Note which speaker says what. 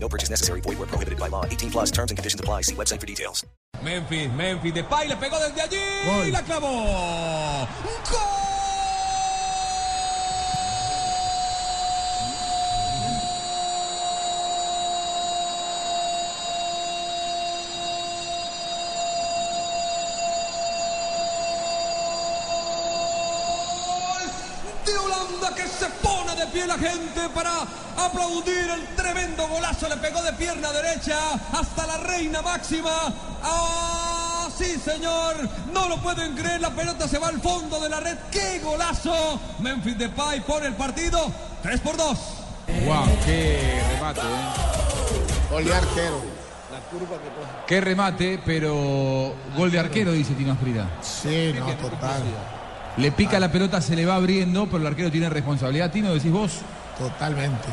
Speaker 1: No purchase necessary. Void where prohibited by law. 18 plus terms and conditions apply. See website for details.
Speaker 2: Memphis, Memphis, Depay le pegó desde allí y la clavó. ¡Gol de Holanda que se pone de pie la gente para aplaudir el tremendo golazo. Le pegó de pierna derecha hasta la reina máxima. ¡Ah, sí, señor! No lo pueden creer. La pelota se va al fondo de la red. ¡Qué golazo! Memphis Depay pone el partido 3 por 2.
Speaker 3: Wow, qué remate, ¿eh?
Speaker 4: Gol de arquero.
Speaker 3: Qué remate, pero gol de arquero, dice Tino Asprida.
Speaker 4: Sí, no, total.
Speaker 3: Le pica la pelota, se le va abriendo, pero el arquero tiene responsabilidad. Tino, decís vos.
Speaker 4: Totalmente.